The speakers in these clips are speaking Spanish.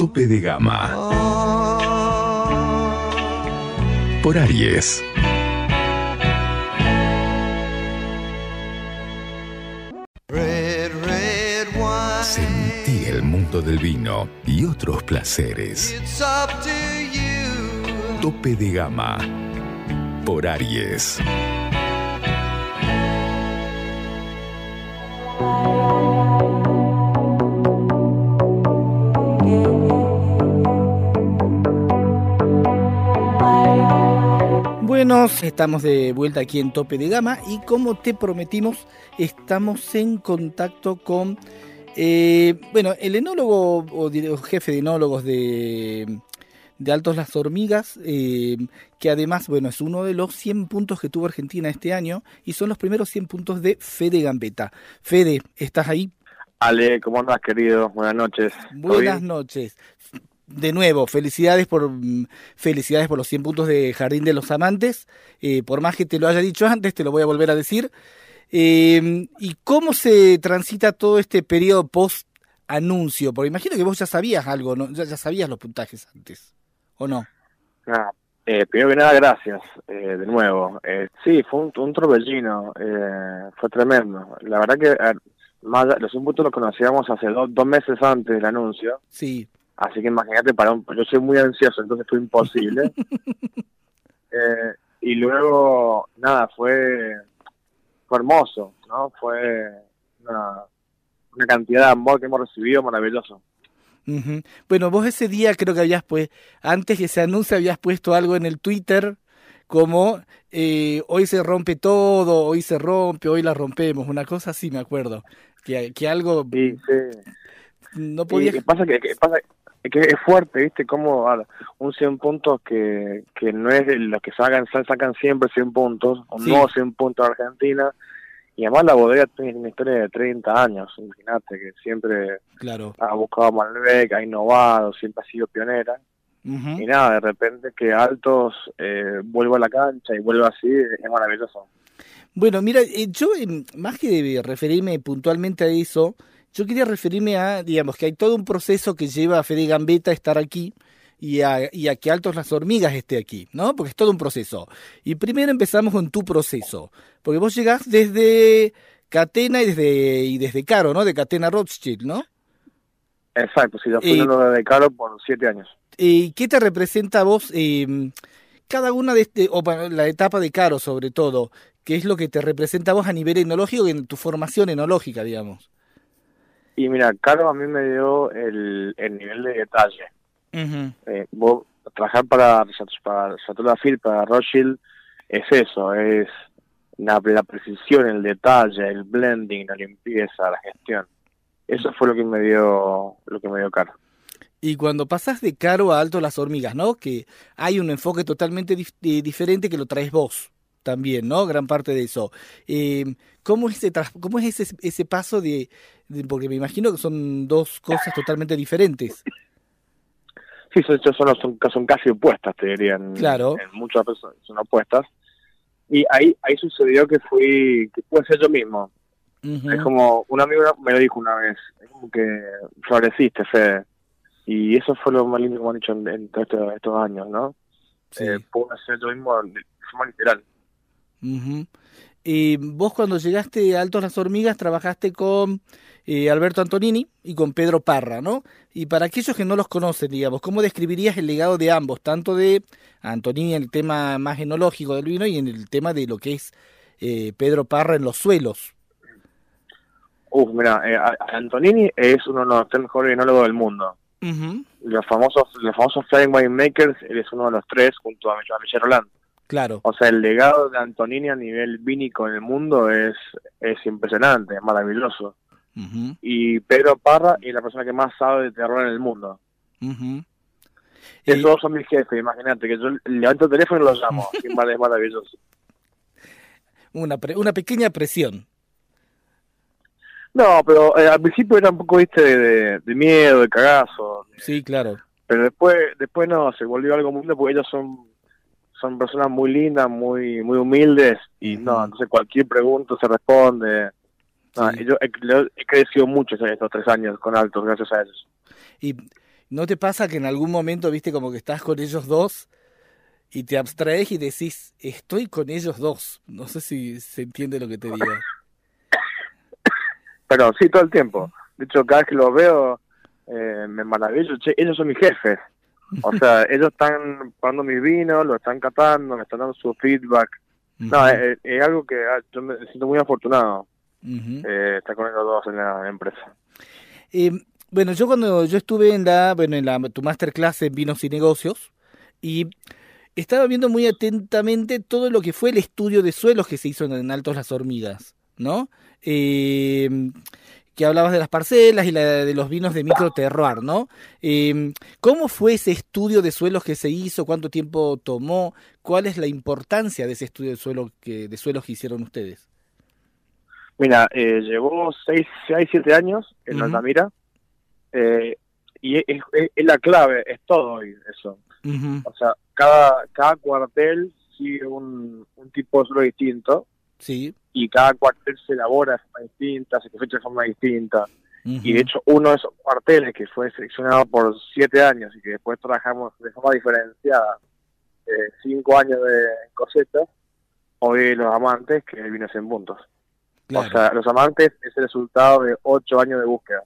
Tope de Gama. Por Aries. Sentí el mundo del vino y otros placeres. Tope de Gama. Por Aries. Estamos de vuelta aquí en Tope de Gama y como te prometimos, estamos en contacto con, eh, bueno, el enólogo o jefe de enólogos de, de Altos Las Hormigas, eh, que además, bueno, es uno de los 100 puntos que tuvo Argentina este año y son los primeros 100 puntos de Fede Gambetta. Fede, ¿estás ahí? Ale, ¿cómo andas, querido? Buenas noches. Buenas noches de nuevo, felicidades por mm, felicidades por los 100 puntos de Jardín de los Amantes. Eh, por más que te lo haya dicho antes, te lo voy a volver a decir. Eh, ¿Y cómo se transita todo este periodo post anuncio? Porque imagino que vos ya sabías algo, ¿no? ya, sabías los puntajes antes, ¿o no? Ah, eh, primero que nada, gracias eh, de nuevo. sí, fue un, un torbellino, fue tremendo. La verdad que más, los 100 puntos los conocíamos hace dos meses antes del anuncio. Sí Así que imagínate, para un, yo soy muy ansioso, entonces fue imposible. eh, y luego, nada, fue, fue hermoso, ¿no? Fue una, una cantidad de amor que hemos recibido maravilloso. Bueno, vos ese día creo que habías pues, antes que se anuncie, habías puesto algo en el Twitter como eh, hoy se rompe todo, hoy se rompe, hoy la rompemos, una cosa así me acuerdo, que, que algo... Sí, sí. No podía... pasa que, que pasa, es que es fuerte, ¿viste? Como un 100 puntos que, que no es de los que sacan, sacan siempre 100 puntos, un nuevo 100 puntos de Argentina. Y además la bodega tiene una historia de 30 años, imagínate, que siempre claro. ha buscado Malbec, ha innovado, siempre ha sido pionera. Y nada, de repente que Altos eh, vuelva a la cancha y vuelva así, es maravilloso. Bueno, mira, eh, yo más que referirme puntualmente a eso, yo quería referirme a, digamos, que hay todo un proceso que lleva a Fede Gambetta a estar aquí y a, y a que Altos las Hormigas esté aquí, ¿no? Porque es todo un proceso. Y primero empezamos con tu proceso, porque vos llegás desde Catena y desde, y desde Caro, ¿no? De Catena Rothschild, ¿no? Exacto, sí, yo fui uno de Caro por siete años. ¿Y qué te representa a vos eh, cada una de este, o la etapa de Caro sobre todo? ¿Qué es lo que te representa a vos a nivel enológico en tu formación enológica, digamos? Y mira, Caro a mí me dio el, el nivel de detalle. eh, vos, trabajar para, para Phil, para Rothschild, es eso, es la, la, precisión, el detalle, el blending, la limpieza, la gestión. Eso fue lo que me dio, lo que me dio Caro. Y cuando pasas de Caro a Alto las hormigas, ¿no? Que hay un enfoque totalmente dif eh, diferente que lo traes vos también, ¿no? Gran parte de eso. Eh, ¿Cómo es, ese, cómo es ese, ese paso de, porque me imagino que son dos cosas totalmente diferentes. Sí, son, son, son, casi opuestas, te dirían. Claro. En muchas personas son opuestas. Y ahí ahí sucedió que fui, que pude ser yo mismo. Es como, un amigo me lo dijo una vez, es como que floreciste, Fede. Y eso fue lo más lindo que me han dicho en, todos estos, años, ¿no? Sí. Eh, pude ser yo mismo de forma literal. Y vos cuando llegaste a Altos las Hormigas trabajaste con eh, Alberto Antonini y con Pedro Parra, ¿no? Y para aquellos que no los conocen, digamos, ¿cómo describirías el legado de ambos, tanto de Antonini en el tema más genológico del vino y en el tema de lo que es eh, Pedro Parra en los suelos? Uf, mira, eh, Antonini es uno de los tres mejores enólogos del mundo. Los famosos los famosos Flying Winemakers, él es uno de los tres junto a, a Michel Roland. Claro. O sea, el legado de Antonini a nivel vínico en el mundo es, es impresionante, es maravilloso. y Pedro Parra es la persona que más sabe de terror en el mundo. Esos son mis jefes, imagínate, que yo levanto el teléfono y los llamo. es maravilloso. Una, una pequeña presión. No, pero eh, al principio era un poco, viste, de, miedo, de cagazo. Sí, claro. Pero después, después no, se volvió algo muy lindo porque ellos son son personas muy lindas, muy muy humildes y no, entonces cualquier pregunta se responde. yo he, crecido mucho en estos tres años con Altos, gracias a ellos. ¿Y no te pasa que en algún momento, viste, como que estás con ellos dos y te abstraes y decís, estoy con ellos dos? No sé si se entiende lo que te digo. Pero sí, todo el tiempo. De hecho, cada vez que los veo, eh, me maravillo. Che, ellos son mis jefes. O sea, ellos están probando mis vinos, lo están catando, me están dando su feedback. No, es, algo que ah, yo me siento muy afortunado eh, estar con ellos dos en la empresa. Eh, bueno, yo cuando yo estuve en la, bueno, en la tu masterclass en vinos y negocios y estaba viendo muy atentamente todo lo que fue el estudio de suelos que se hizo en Altos las Hormigas, ¿no? Eh, que hablabas de las parcelas y la de los vinos de micro terroir, ¿no? Eh, ¿Cómo fue ese estudio de suelos que se hizo? ¿Cuánto tiempo tomó? ¿Cuál es la importancia de ese estudio de, suelo que, de suelos que hicieron ustedes? Mira, eh, llevó 6, 7 años en Altamira eh, y es, la clave, es todo hoy eso. O sea, cada, cada cuartel sigue un, un tipo de suelo distinto. Sí y cada cuartel se elabora de forma distinta, se fecha de forma distinta. Y de hecho uno de esos cuarteles que fue seleccionado por siete años y que después trabajamos de forma diferenciada, eh, cinco años de cosecha, hoy los amantes que vino en puntos. O sea, los amantes es el resultado de ocho años de búsqueda.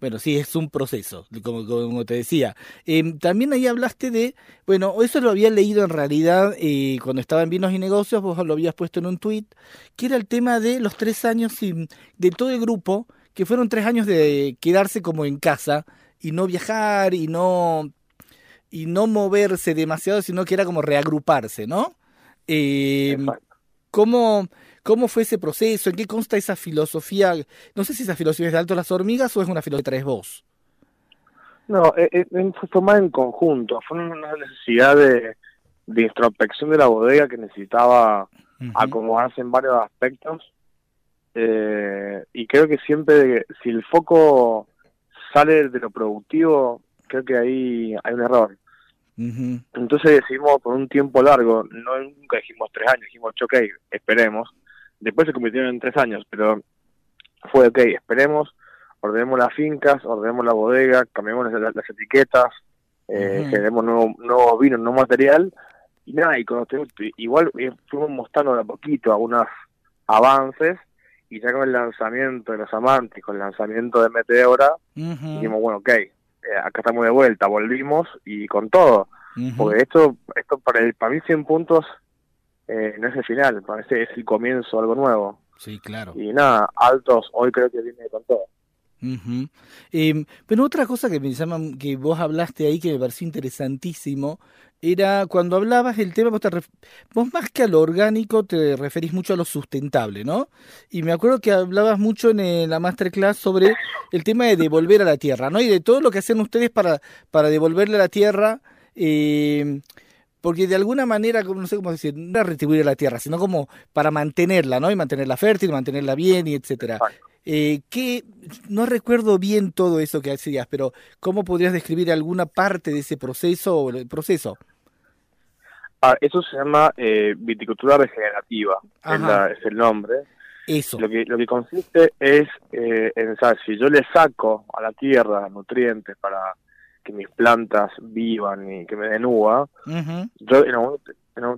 Bueno, sí, es un proceso, como, como te decía. Em, también ahí hablaste de, bueno, eso lo había leído en realidad eh, cuando estaba en Vinos y Negocios, vos lo habías puesto en un tuit, que era el tema de los tres años de todo el grupo, que fueron tres años de quedarse como en casa y no viajar y no y no moverse demasiado, sino que era como reagruparse, ¿no? Eh, ¿Cómo, ¿Cómo fue ese proceso? ¿En qué consta esa filosofía? No sé si esa filosofía es de Alto las Hormigas o es una filosofía de Tres Vos. No, eh, eh, fue tomada en conjunto. Fue una necesidad de, introspección de la bodega que necesitaba acomodarse en varios aspectos. Eh, y creo que siempre, si el foco sale de lo productivo, creo que ahí hay un error. Entonces decidimos por un tiempo largo, no nunca dijimos tres años, dijimos, ok, esperemos, Después se convirtieron en tres años, pero fue ok, esperemos, ordenemos las fincas, ordenemos la bodega, cambiemos las, etiquetas, eh, generemos nuevo, nuevo vino, nuevo material, y nada, y cuando igual eh, fuimos mostrando de a poquito algunos avances, y ya con el lanzamiento de los amantes, con el lanzamiento de Meteora, dijimos, bueno, ok, eh, acá estamos de vuelta, volvimos y con todo. Porque esto, esto para, el, para mí 100 puntos eh, no es el final, parece es el comienzo de algo nuevo. Sí, claro. Y nada, Altos hoy creo que viene con todo. Em, pero otra cosa que me llama, que vos hablaste ahí que me pareció interesantísimo, era cuando hablabas del tema, vos, te vos más que a lo orgánico te referís mucho a lo sustentable, ¿no? Y me acuerdo que hablabas mucho en la masterclass sobre el tema de devolver a la tierra, ¿no? Y de todo lo que hacen ustedes para, para devolverle a la tierra. Eh, porque de alguna manera, no sé cómo decir, no retribuir a la tierra, sino como para mantenerla, ¿no? Y mantenerla fértil, mantenerla bien y etcétera. Eh, que no recuerdo bien todo eso que hacías, pero ¿cómo podrías describir alguna parte de ese proceso o el proceso? Ah, eso se llama eh, viticultura regenerativa, es, el nombre. Eso. Lo que, lo que consiste es eh, en, ¿sabes? si yo le saco a la tierra nutrientes para que mis plantas vivan y que me den uva, yo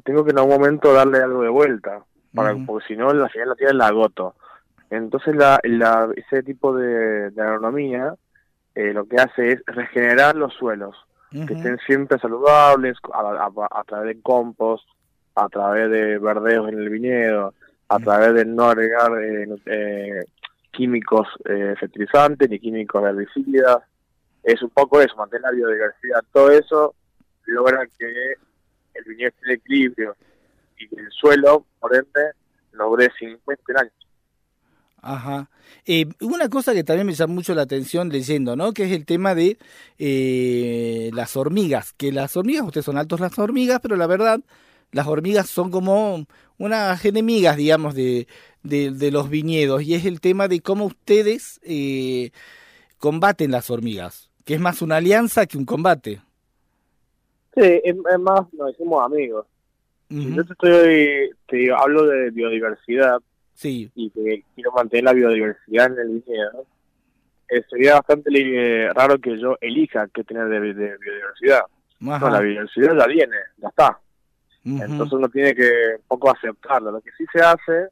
tengo que en algún momento darle algo de vuelta, para, porque si no, la final la tierra la agoto. Entonces, la, la, ese tipo de, agronomía eh, lo que hace es regenerar los suelos, que estén siempre saludables, a, través de compost, a través de verdeos en el viñedo, a través de no agregar eh, eh, químicos fertilizantes ni químicos herbicidas, es un poco eso, mantener la biodiversidad. Todo eso logra que el viñedo esté en equilibrio y el suelo, por ende, logre 50 años. Ajá. Eh, una cosa que también me llama mucho la atención leyendo, ¿no? Que es el tema de eh, las hormigas. Que las hormigas, ustedes son altos las hormigas, pero la verdad, las hormigas son como unas enemigas, digamos, de, de, los viñedos. Y es el tema de cómo ustedes eh, combaten las hormigas. Que es más una alianza que un combate. Sí, es, más, nos decimos amigos. Yo te estoy, te digo, hablo de biodiversidad sí. y que quiero mantener la biodiversidad en el viñedo, eh, sería bastante eh, raro que yo elija qué tener de, biodiversidad. No, la biodiversidad ya viene, ya está. Entonces uno tiene que un poco aceptarlo. Lo que sí se hace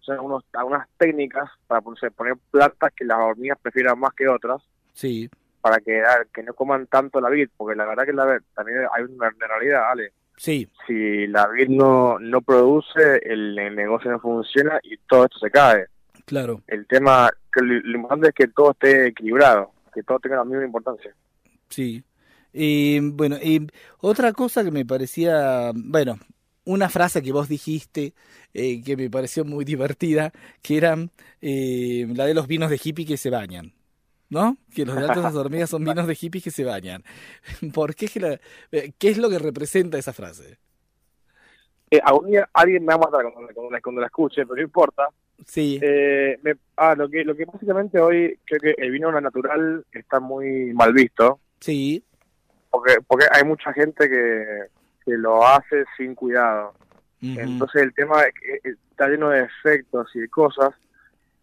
son unos, algunas técnicas para poner plantas que las hormigas prefieran más que otras. Sí. Para que, que no coman tanto la vid, porque la verdad que la, también hay una realidad, ¿vale? Sí. Si la vid no, no produce, el, negocio no funciona y todo esto se cae. Claro. El tema, que lo, importante es que todo esté equilibrado, que todo tenga la misma importancia. Sí. Y bueno, y otra cosa que me parecía, bueno, una frase que vos dijiste eh, que me pareció muy divertida, que era eh, la de los vinos de hippie que se bañan. ¿No? Que los de altas hormigas son vinos de hippies que se bañan. ¿Por qué, eh, qué es lo que representa esa frase? Eh, alguien me va a matar cuando, la escuche, pero no importa. Sí. Eh, ah, lo que, lo que básicamente hoy creo que el vino natural está muy mal visto. Sí. Porque, porque hay mucha gente que, que lo hace sin cuidado. Entonces el tema está lleno de efectos y de cosas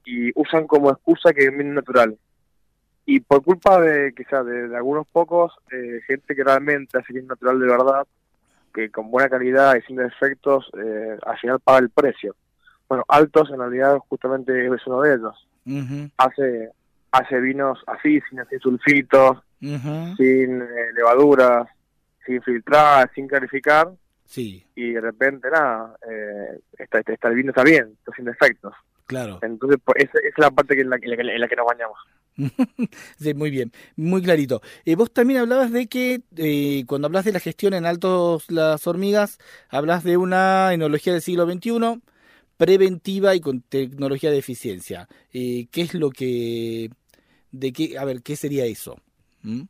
y usan como excusa que es vino natural y por culpa de quizás de, algunos pocos, eh, gente que realmente hace bien natural de verdad, que con buena calidad y sin defectos, eh, al final paga el precio. Bueno, Altos en realidad justamente es uno de ellos. Hace hace vinos así, sin, sin sulfitos, sin eh, levaduras, sin filtrar, sin clarificar. Sí. Y de repente, nada, eh, está, está, el vino está bien, está sin defectos. Claro. Entonces, pues, esa, es la parte en la, en la que nos bañamos. sí, muy bien, muy clarito. Eh, vos también hablabas de que eh, cuando hablas de la gestión en altos las hormigas, hablas de una enología del siglo XXI preventiva y con tecnología de eficiencia. Eh, ¿Qué es lo que, de qué, a ver, qué sería eso? ¿Mm?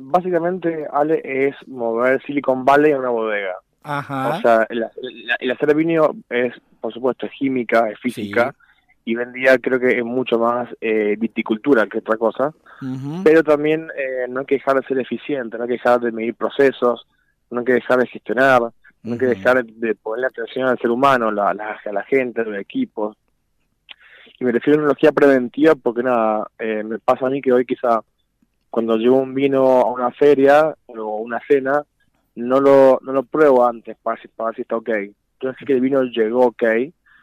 básicamente, Ale, es mover Silicon Valley a una bodega. Ajá. O sea, el, el, hacer vino es, por supuesto, es química, es física y vendía creo que es mucho más eh, viticultura que otra cosa, pero también eh, no hay que dejar de ser eficiente, no hay que dejar de medir procesos, no hay que dejar de gestionar, no hay que dejar de ponerle atención al ser humano, la, la, a la gente, a los equipos. Y me refiero a una tecnología preventiva porque nada, eh, me pasa a mí que hoy quizá cuando llevo un vino a una feria o una cena, no lo, no lo pruebo antes para, para ver si está ok. Entonces que el vino llegó ok,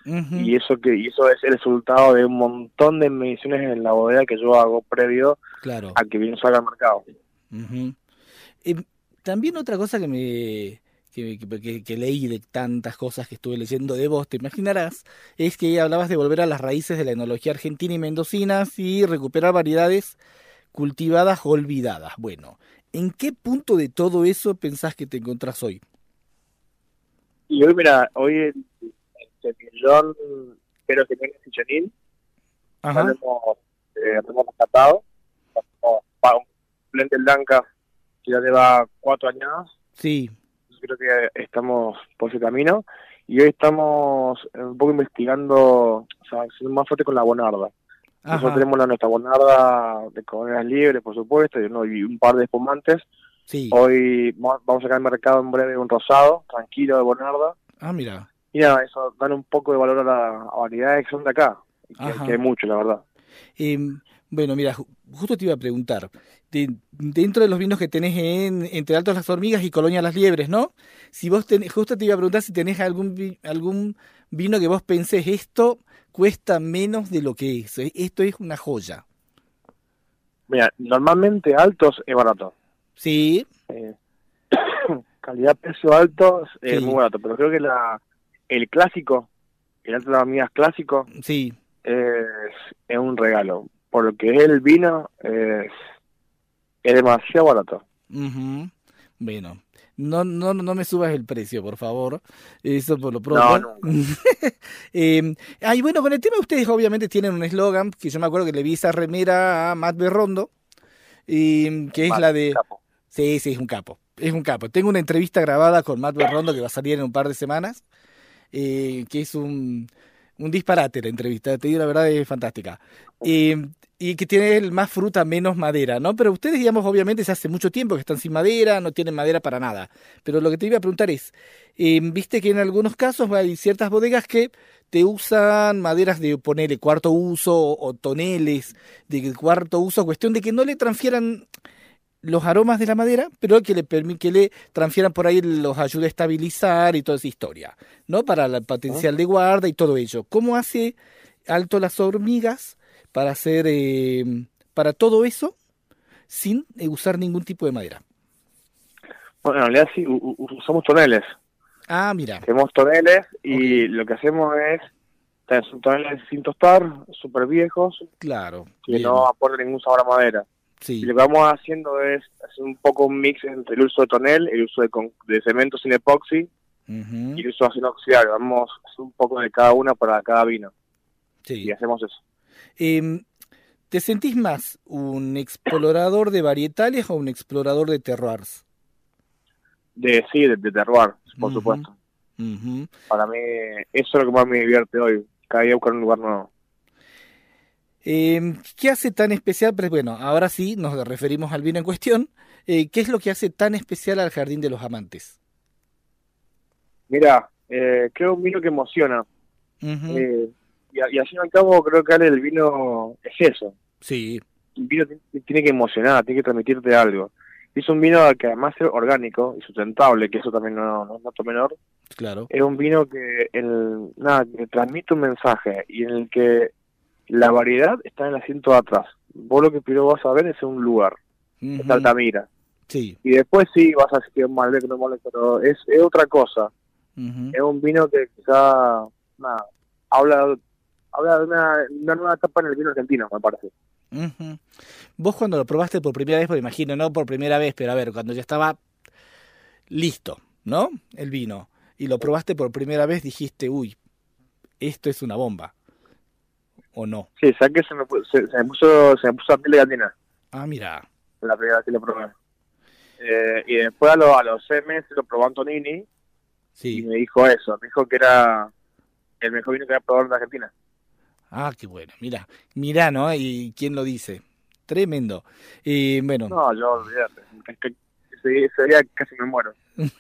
y eso que y eso es el resultado de un montón de mediciones en la bodega que yo hago previo a que bien salga al mercado. también otra cosa que me que, que, leí de tantas cosas que estuve leyendo de vos, te imaginarás, es que hablabas de volver a las raíces de la enología argentina y mendocinas y recuperar variedades cultivadas o olvidadas. Bueno, ¿en qué punto de todo eso pensás que te encontrás hoy? Y hoy, mira, hoy millón, espero que tenga Cichanil. Ajá. Hemos, eh, hemos rescatado. Para un Plente Blanca que ya lleva cuatro años. Sí. Creo que estamos por ese camino. Y hoy estamos un poco investigando, o sea, siendo más fuerte con la bonarda. Nosotros tenemos la nuestra bonarda de colonias libres, por supuesto, y, un par de espumantes. Sí. Hoy vamos a sacar al mercado en breve un rosado, tranquilo de bonarda. Ah, mira y nada, eso, dan un poco de valor a la variedades que son de acá, que, hay mucho, la verdad. Em, bueno, mira, justo te iba a preguntar, dentro de los vinos que tenés en, entre Altos las Hormigas y Colonia las Liebres, ¿no? Si vos tenés, justo te iba a preguntar si tenés algún, algún vino que vos pensés, esto cuesta menos de lo que es, eh, esto es una joya. Mira, normalmente Altos es barato. Sí. Eh, calidad-precio alto es muy barato, pero creo que la el clásico, el alto de las amigas clásico, sí. es, es un regalo. Por lo que es el vino, es, es demasiado barato. Bueno, No, no, no me subas el precio, por favor. Eso por lo pronto. No, eh, ah, bueno, con el tema ustedes obviamente tienen un eslogan que yo me acuerdo que le vi esa remera a Matt Berrondo, y, que es la de... Sí, sí, es un capo. Es un capo. Tengo una entrevista grabada con Matt Berrondo que va a salir en un par de semanas, eh, que es un, un disparate la entrevista, te digo la verdad, es fantástica. Eh, y que tiene más fruta, menos madera, ¿no? Pero ustedes, digamos, obviamente, se hace mucho tiempo que están sin madera, no tienen madera para nada. Pero lo que te iba a preguntar es, eh, viste que en algunos casos hay ciertas bodegas que te usan maderas de ponerle cuarto uso o toneles de cuarto uso, cuestión de que no le transfieran los aromas de la madera, pero que le que le transfieran por ahí los ayude a estabilizar y toda esa historia, ¿no? Para el potencial de guarda y todo ello. ¿Cómo hace Alto las hormigas para hacer eh, para todo eso sin eh, usar ningún tipo de madera. Bueno, en realidad sí, usamos toneles. Ah, mira. Tenemos toneles y lo que hacemos es, son toneles sin tostar, súper viejos. Claro. Que no aportan ningún sabor a madera. Sí. Y lo que vamos haciendo es hacer un poco un mix entre el uso de tonel, el uso de, de cemento sin epoxi y el uso de acero oxidable. Vamos a hacer un poco de cada una para cada vino. Sí. Y hacemos eso. Em, ¿Te sentís más un explorador de varietales o un explorador de terroirs? De, sí, de, terroir, por supuesto. Para mí, eso es lo que más me divierte hoy, cada día buscar un lugar nuevo. Em, ¿Qué hace tan especial? Pues bueno, ahora sí nos referimos al vino en cuestión. Eh, ¿Qué es lo que hace tan especial al Jardín de los Amantes? Mira, eh, creo un vino que emociona y, y al fin y al cabo creo que el vino es eso. Sí. El vino tiene que emocionar, tiene que transmitirte algo. Es un vino que además es orgánico y sustentable, que eso también no, no es dato menor. Claro. Es un vino que, el, nada, que transmite un mensaje y en el que la variedad está en el asiento de atrás. Vos lo que primero vas a ver es un lugar, es Altamira. Sí. Y después sí vas a decir que es Malbec, no Malbec, pero es, es otra cosa. Es un vino que quizá, nada, habla habla de una, nueva etapa en el vino argentino, me parece. Vos cuando lo probaste por primera vez, por imagino, no por primera vez, pero a ver, cuando ya estaba listo, ¿no? El vino, y lo probaste por primera vez, dijiste, uy, esto es una bomba, ¿o no? Sí, sabes que se me, se, me puso, se me puso a piel de gallina. Ah, mira. La primera vez que lo probé. Eh, y después a, lo, a los seis meses lo probó Antonini sí. y me dijo eso, me dijo que era el mejor vino que había probado en Argentina. Ah, qué bueno. Mira, mira, ¿no? ¿Y quién lo dice? Tremendo. Y bueno. No, yo olvídate. Ese día casi me muero.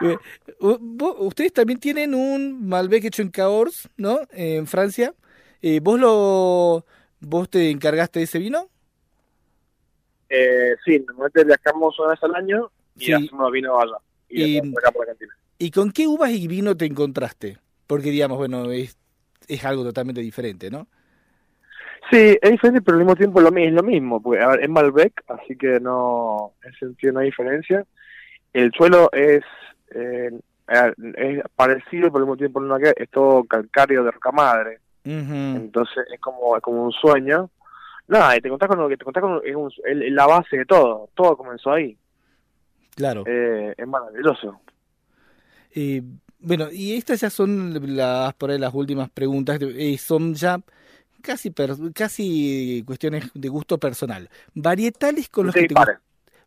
Eh, ustedes también tienen un Malbec hecho en Cahors, ¿no? En Francia. Eh, ¿Vos lo vos te encargaste de ese vino? Eh, sí, normalmente viajamos una vez al año y sí. hacemos vino allá. Y, y, acá por Argentina. ¿Y con qué uvas y vino te encontraste? Porque digamos, bueno, es es algo totalmente diferente, ¿no? Sí, es diferente, pero al mismo tiempo lo, es lo mismo. Porque, es Malbec, así que no, en ese sentido no hay diferencia. El suelo es, eh, es parecido, pero al mismo tiempo no es todo calcáreo de roca madre. Entonces es como, como un sueño. Nada, y te contás con lo que te contás con es, la base de todo. Todo comenzó ahí. Claro. Eh, es maravilloso. Y bueno, y estas ya son las por ahí las últimas preguntas, eh, son ya casi casi cuestiones de gusto personal. Varietales con los que te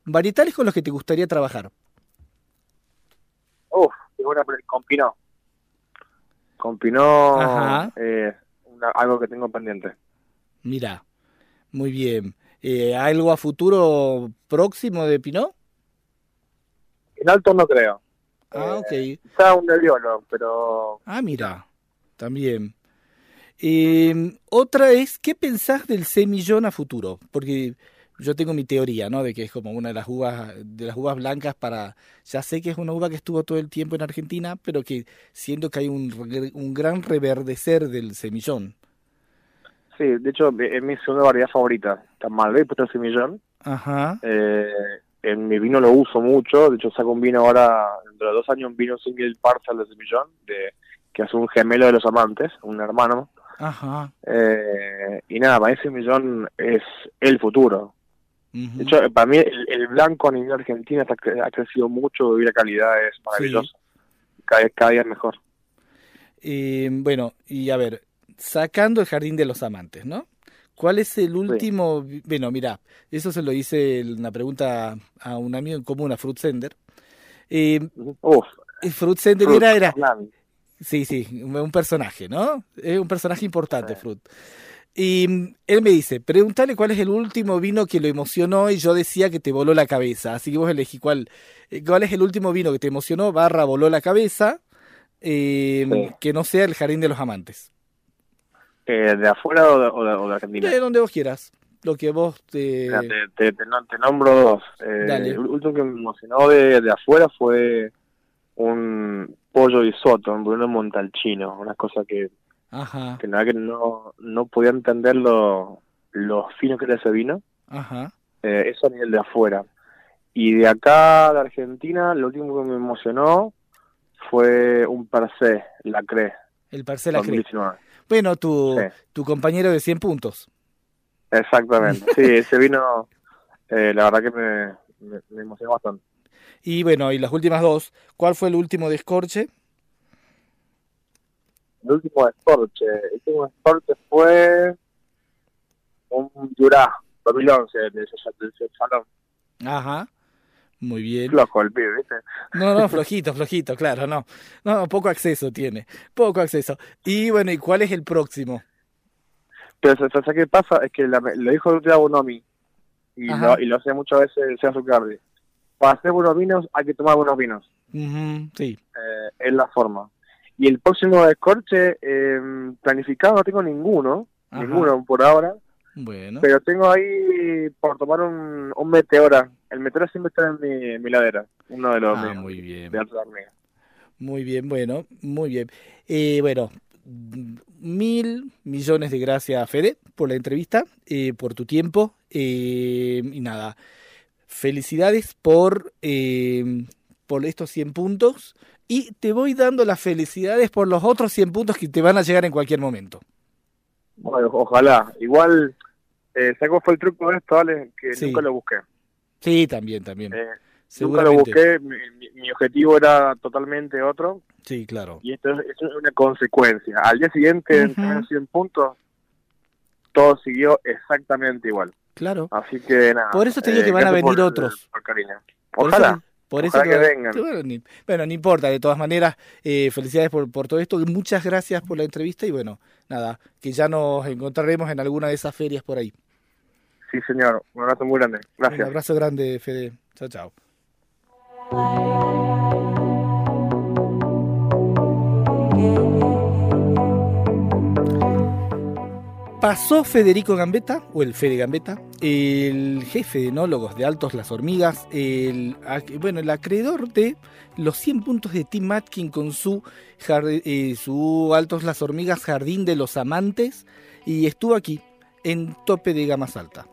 varietales con los que te gustaría trabajar. Uf, con Pinot. Con Pinot eh, algo que tengo pendiente. Mira, muy bien. Eh, ¿Algo a futuro próximo de Pinot? En alto no creo. Ah, ok. Está un nerviolo, pero... Ah, mira, también. Eh, otra es, ¿qué pensás del semillón a futuro? Porque yo tengo mi teoría, ¿no? De que es como una de las uvas, de las uvas blancas para... Ya sé que es una uva que estuvo todo el tiempo en Argentina, pero que siento que hay un, un gran reverdecer del semillón. Sí, de hecho, es mi segunda variedad favorita. Está mal, ¿ves? Puesto el semillón. Ajá. Eh, en mi vino lo uso mucho, de hecho saco un vino ahora, dentro de dos años, un vino single parcel de semillón, de, que es un gemelo de los amantes, un hermano. Ajá. Eh, y nada, para ese millón es el futuro. De hecho, para mí el, blanco a nivel argentino ha, crecido mucho y la calidad es maravillosa. Cada, día es mejor. bueno, y a ver, sacando el jardín de los amantes, ¿no? ¿Cuál es el último? Bueno, mira, eso se lo hice una pregunta a un amigo en común, a Fruit Sender. Eh, Fruit Sender era, era sí, sí, un personaje, ¿no? Es un personaje importante, Fruit. Y mm, él me dice, pregúntale cuál es el último vino que lo emocionó y yo decía que te voló la cabeza. Así que vos elegí cuál, eh, cuál es el último vino que te emocionó, barra voló la cabeza, eh, que no sea el Jardín de los Amantes. Eh, ¿De afuera o de, o, de, Argentina? De donde vos quieras, lo que vos te... te, te, nombro dos. el último que me emocionó de, de afuera fue un pollo de soto, un Bruno Montalcino, una cosa que Ajá. que nada que no, no podía entender lo, fino que era ese vino. Ajá. Eh, eso a nivel de afuera. Y de acá, de Argentina, lo último que me emocionó fue un Parcé, la CRE. El Parcé la CRE. Bueno, tu, tu compañero de 100 puntos. Exactamente, sí, ese vino, eh, la verdad que me, me, emocionó bastante. Y bueno, y las últimas dos, ¿cuál fue el último descorche? El último Escorche. El último Escorche fue un Jurá 2011 de ese salón. Ajá. Muy bien. Flojo el pibe, ¿viste? No, no, flojito, flojito, claro, no. No, poco acceso tiene. Poco acceso. Y bueno, ¿y cuál es el próximo? Pero, ¿sabes qué pasa? Es que lo dijo el último Bonomi. Y lo, y lo hace muchas veces el César Zucardi. Para hacer buenos vinos hay que tomar buenos vinos. sí. Eh, es la forma. Y el próximo descorche eh, planificado no tengo ninguno, ninguno por ahora. Bueno. Pero tengo ahí por tomar un, un meteora. El meteora siempre está en mi, ladera, uno de los ah, muy bien. Muy bien, bueno, muy bien. Eh, bueno, mil millones de gracias, Fede, por la entrevista, eh, por tu tiempo. Eh, y nada, felicidades por, por estos 100 puntos y te voy dando las felicidades por los otros 100 puntos que te van a llegar en cualquier momento. Bueno, ojalá. Igual, eh, ¿sabes fue el truco de esto, Ale? Que nunca lo busqué. Sí, también, también. Eh, nunca lo busqué, mi, objetivo era totalmente otro. Sí, claro. Y esto es, una consecuencia. Al día siguiente, en 100 puntos, todo siguió exactamente igual. Claro. Así que nada. Por eso te digo que eh, van a venir otros. Ojalá. Por eso que, vengan. Bueno, no importa, de todas maneras, eh, felicidades por, por todo esto. Muchas gracias por la entrevista y bueno, nada, que ya nos encontraremos en alguna de esas ferias por ahí. Sí, señor. Un abrazo muy grande. Gracias. Un abrazo grande, Fede. Chao, chao. Pasó Federico Gambetta, o el Fede Gambetta, el jefe de enólogos de Altos Las Hormigas, el, bueno, el acreedor de los 100 puntos de Tim Atkin con su, eh, su Altos Las Hormigas Jardín de los Amantes, y estuvo aquí en tope de gama alta.